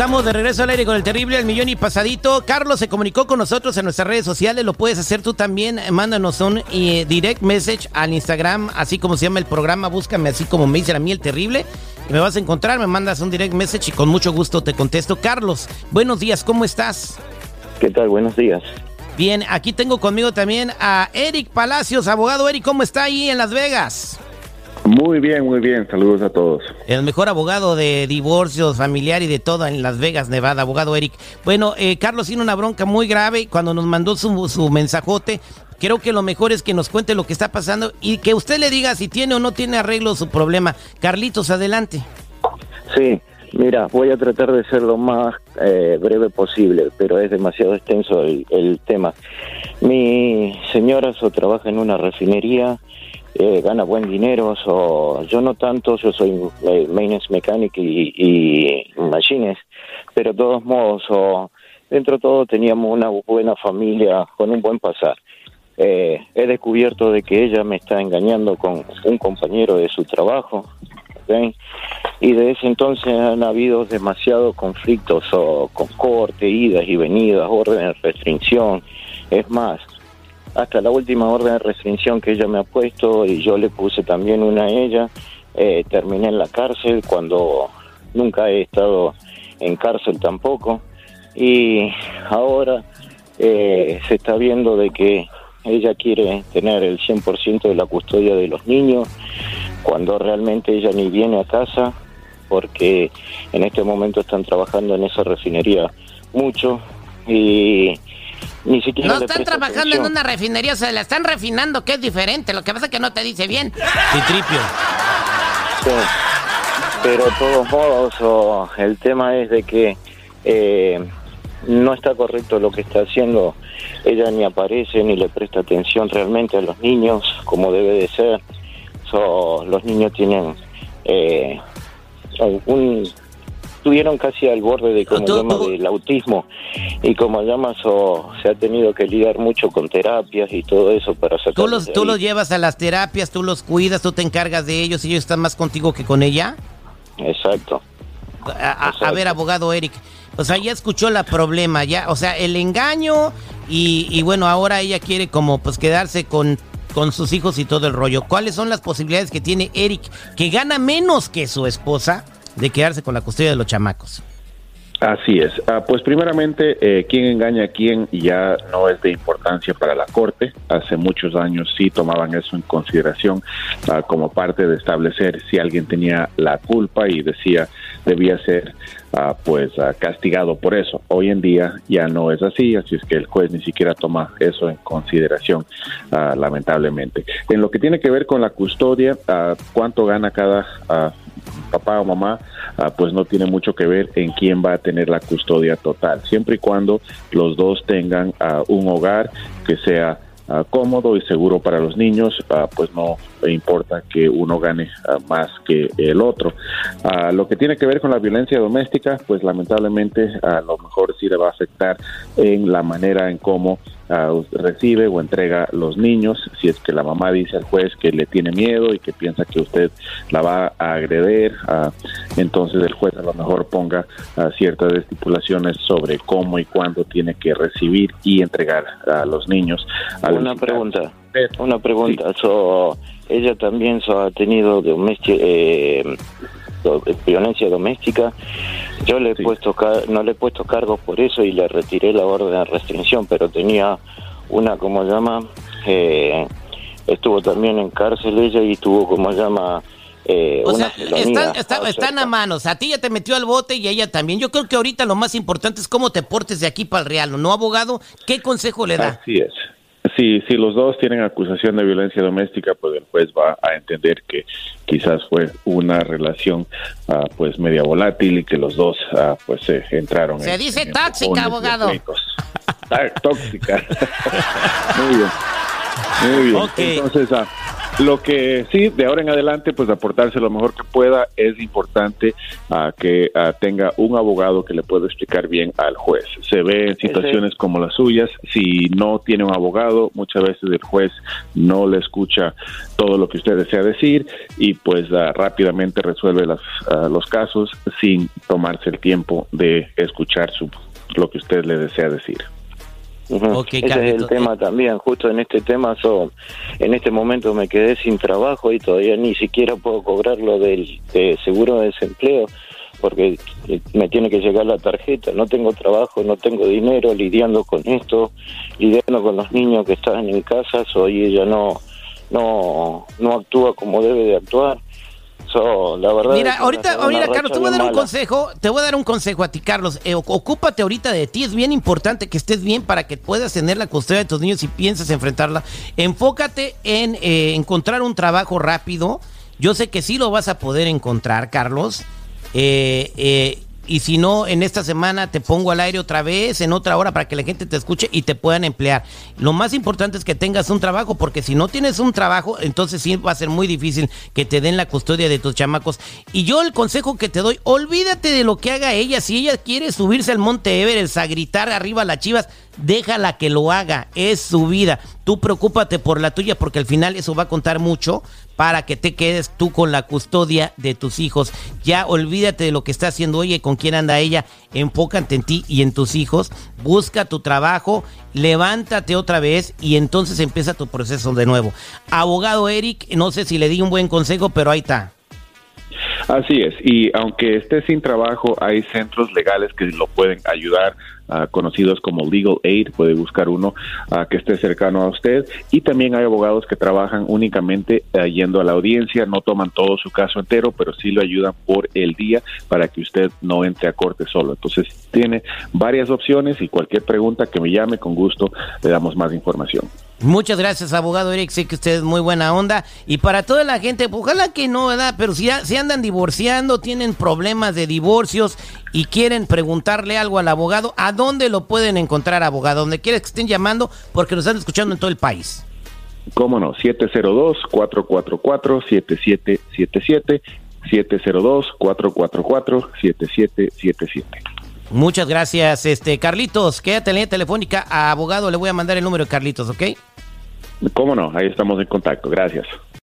estamos de regreso al aire con el terrible El Millón y Pasadito. Carlos se comunicó con nosotros en nuestras redes sociales, lo puedes hacer tú también. Mándanos un eh, direct message al Instagram, así como se llama el programa, búscame así como me dice a mí el terrible. Y me vas a encontrar, me mandas un direct message y con mucho gusto te contesto. Carlos, buenos días, ¿cómo estás? ¿Qué tal? Buenos días. Bien, aquí tengo conmigo también a Eric Palacios, abogado Eric, ¿cómo está ahí en Las Vegas? Muy bien, muy bien. Saludos a todos. El mejor abogado de divorcios familiar y de todo en Las Vegas, Nevada, abogado Eric. Bueno, eh, Carlos tiene una bronca muy grave cuando nos mandó su, su mensajote. Creo que lo mejor es que nos cuente lo que está pasando y que usted le diga si tiene o no tiene arreglo su problema. Carlitos, adelante. Sí, mira, voy a tratar de ser lo más eh, breve posible, pero es demasiado extenso el, el tema. Mi señora so, trabaja en una refinería eh, gana buen dinero, so, yo no tanto, yo soy eh, maintenance mechanic y, y machines, pero de todos modos, so, dentro de todo teníamos una buena familia con un buen pasar. Eh, he descubierto de que ella me está engañando con un compañero de su trabajo, ¿okay? y de ese entonces han habido demasiados conflictos con corte, idas y venidas, órdenes de restricción, es más, hasta la última orden de restricción que ella me ha puesto y yo le puse también una a ella. Eh, terminé en la cárcel cuando nunca he estado en cárcel tampoco y ahora eh, se está viendo de que ella quiere tener el 100% de la custodia de los niños cuando realmente ella ni viene a casa porque en este momento están trabajando en esa refinería mucho y ni siquiera no están trabajando en una refinería, se la están refinando, que es diferente. Lo que pasa es que no te dice bien. Y tripio. Sí. Pero de todos modos, el tema es de que eh, no está correcto lo que está haciendo. Ella ni aparece ni le presta atención realmente a los niños como debe de ser. los niños tienen eh, un estuvieron casi al borde de como llama del autismo y como llamas o se ha tenido que lidiar mucho con terapias y todo eso para sacar tú los tú los llevas a las terapias tú los cuidas tú te encargas de ellos y ellos están más contigo que con ella exacto. A, ver abogado Eric o sea ya escuchó la problema ya o sea el engaño y, y bueno ahora ella quiere como pues quedarse con con sus hijos y todo el rollo. ¿Cuáles son las posibilidades que tiene Eric, que gana menos que su esposa, de quedarse con la custodia de los chamacos. Así es. Ah, pues primeramente, eh, quién engaña a quién ya no es de importancia para la Corte. Hace muchos años sí tomaban eso en consideración ah, como parte de establecer si alguien tenía la culpa y decía debía ser ah, pues castigado por eso. Hoy en día ya no es así, así es que el juez ni siquiera toma eso en consideración, lamentablemente. En lo que tiene que ver con la custodia, cuánto gana cada papá o mamá, ah, pues no tiene mucho que ver en quién va a tener la custodia total, siempre y cuando los dos tengan ah, un hogar que sea ah, cómodo y seguro para los niños, pues no importa que uno gane más que el otro. lo que tiene que ver con la violencia doméstica, pues lamentablemente a lo mejor sí le va a afectar en la manera en cómo recibe o entrega los niños, si es que la mamá dice al juez que le tiene miedo y que piensa que usted la va a agreder, entonces el juez a lo mejor ponga ciertas estipulaciones sobre cómo y cuándo tiene que recibir y entregar a los niños. una pregunta, una pregunta, ella también ha tenido eh, violencia doméstica. Yo le he puesto no le he puesto cargos por eso y le retiré la orden de restricción, pero tenía una como llama eh, estuvo también en cárcel ella y tuvo como llama eh, o sea, están, a manos. A ti ya te metió al bote y ella también. Yo creo que ahorita lo más importante es cómo te portes de aquí para el real, ¿no, abogado? ¿Qué consejo le da? Así es. Si, si los dos tienen acusación de violencia doméstica, pues el juez va a entender que quizás fue una relación ah, pues media volátil y que los dos ah, pues se entraron. Se dice tóxica, abogado. tóxica. Muy bien. Muy bien. Entonces, ah, Lo que sí, de ahora en adelante, pues aportarse lo mejor que pueda, es importante uh, que uh, tenga un abogado que le pueda explicar bien al juez. Se ve en situaciones como las suyas, si no tiene un abogado, muchas veces el juez no le escucha todo lo que usted desea decir y pues uh, rápidamente resuelve las, los casos sin tomarse el tiempo de escuchar su, lo que usted le desea decir. Uh -huh. okay, Ese es el tema también, justo en este tema, so, en este momento me quedé sin trabajo y todavía ni siquiera puedo cobrar lo del de seguro de desempleo porque me tiene que llegar la tarjeta, no tengo trabajo, no tengo dinero, lidiando con esto, lidiando con los niños que están en casa, soy ella no no no actúa como debe de actuar. So, la verdad mira, ahorita, mira, Carlos, te voy a dar un consejo, te voy a dar un consejo a ti, Carlos. Eh, ocúpate ahorita de ti, es bien importante que estés bien para que puedas tener la custodia de tus niños y piensas enfrentarla. Enfócate en eh, encontrar un trabajo rápido. Yo sé que sí lo vas a poder encontrar, Carlos. Eh, eh, y si no, en esta semana te pongo al aire otra vez, en otra hora, para que la gente te escuche y te puedan emplear. Lo más importante es que tengas un trabajo, porque si no tienes un trabajo, entonces sí va a ser muy difícil que te den la custodia de tus chamacos. Y yo el consejo que te doy, olvídate de lo que haga ella. Si ella quiere subirse al monte Everest a gritar arriba a las chivas, déjala que lo haga, es su vida. Tú preocúpate por la tuya porque al final eso va a contar mucho para que te quedes tú con la custodia de tus hijos. Ya olvídate de lo que está haciendo oye, con quién anda ella, enfócate en ti y en tus hijos, busca tu trabajo, levántate otra vez y entonces empieza tu proceso de nuevo. Abogado Eric, no sé si le di un buen consejo, pero ahí está. Así es, y aunque esté sin trabajo, hay centros legales que lo pueden ayudar, uh, conocidos como Legal Aid, puede buscar uno uh, que esté cercano a usted, y también hay abogados que trabajan únicamente uh, yendo a la audiencia, no toman todo su caso entero, pero sí lo ayudan por el día para que usted no entre a corte solo. Entonces, tiene varias opciones y cualquier pregunta que me llame, con gusto le damos más información. Muchas gracias, abogado Eric. Sé que usted es muy buena onda. Y para toda la gente, ojalá que no, ¿verdad? Pero si, si andan divorciando, tienen problemas de divorcios y quieren preguntarle algo al abogado, ¿a dónde lo pueden encontrar, abogado? Donde quieres que estén llamando, porque nos están escuchando en todo el país. ¿Cómo no? 702-444-7777. 702-444-7777. Muchas gracias, este Carlitos. Quédate en línea telefónica a abogado. Le voy a mandar el número de Carlitos, ¿ok? ¿Cómo no? Ahí estamos en contacto. Gracias.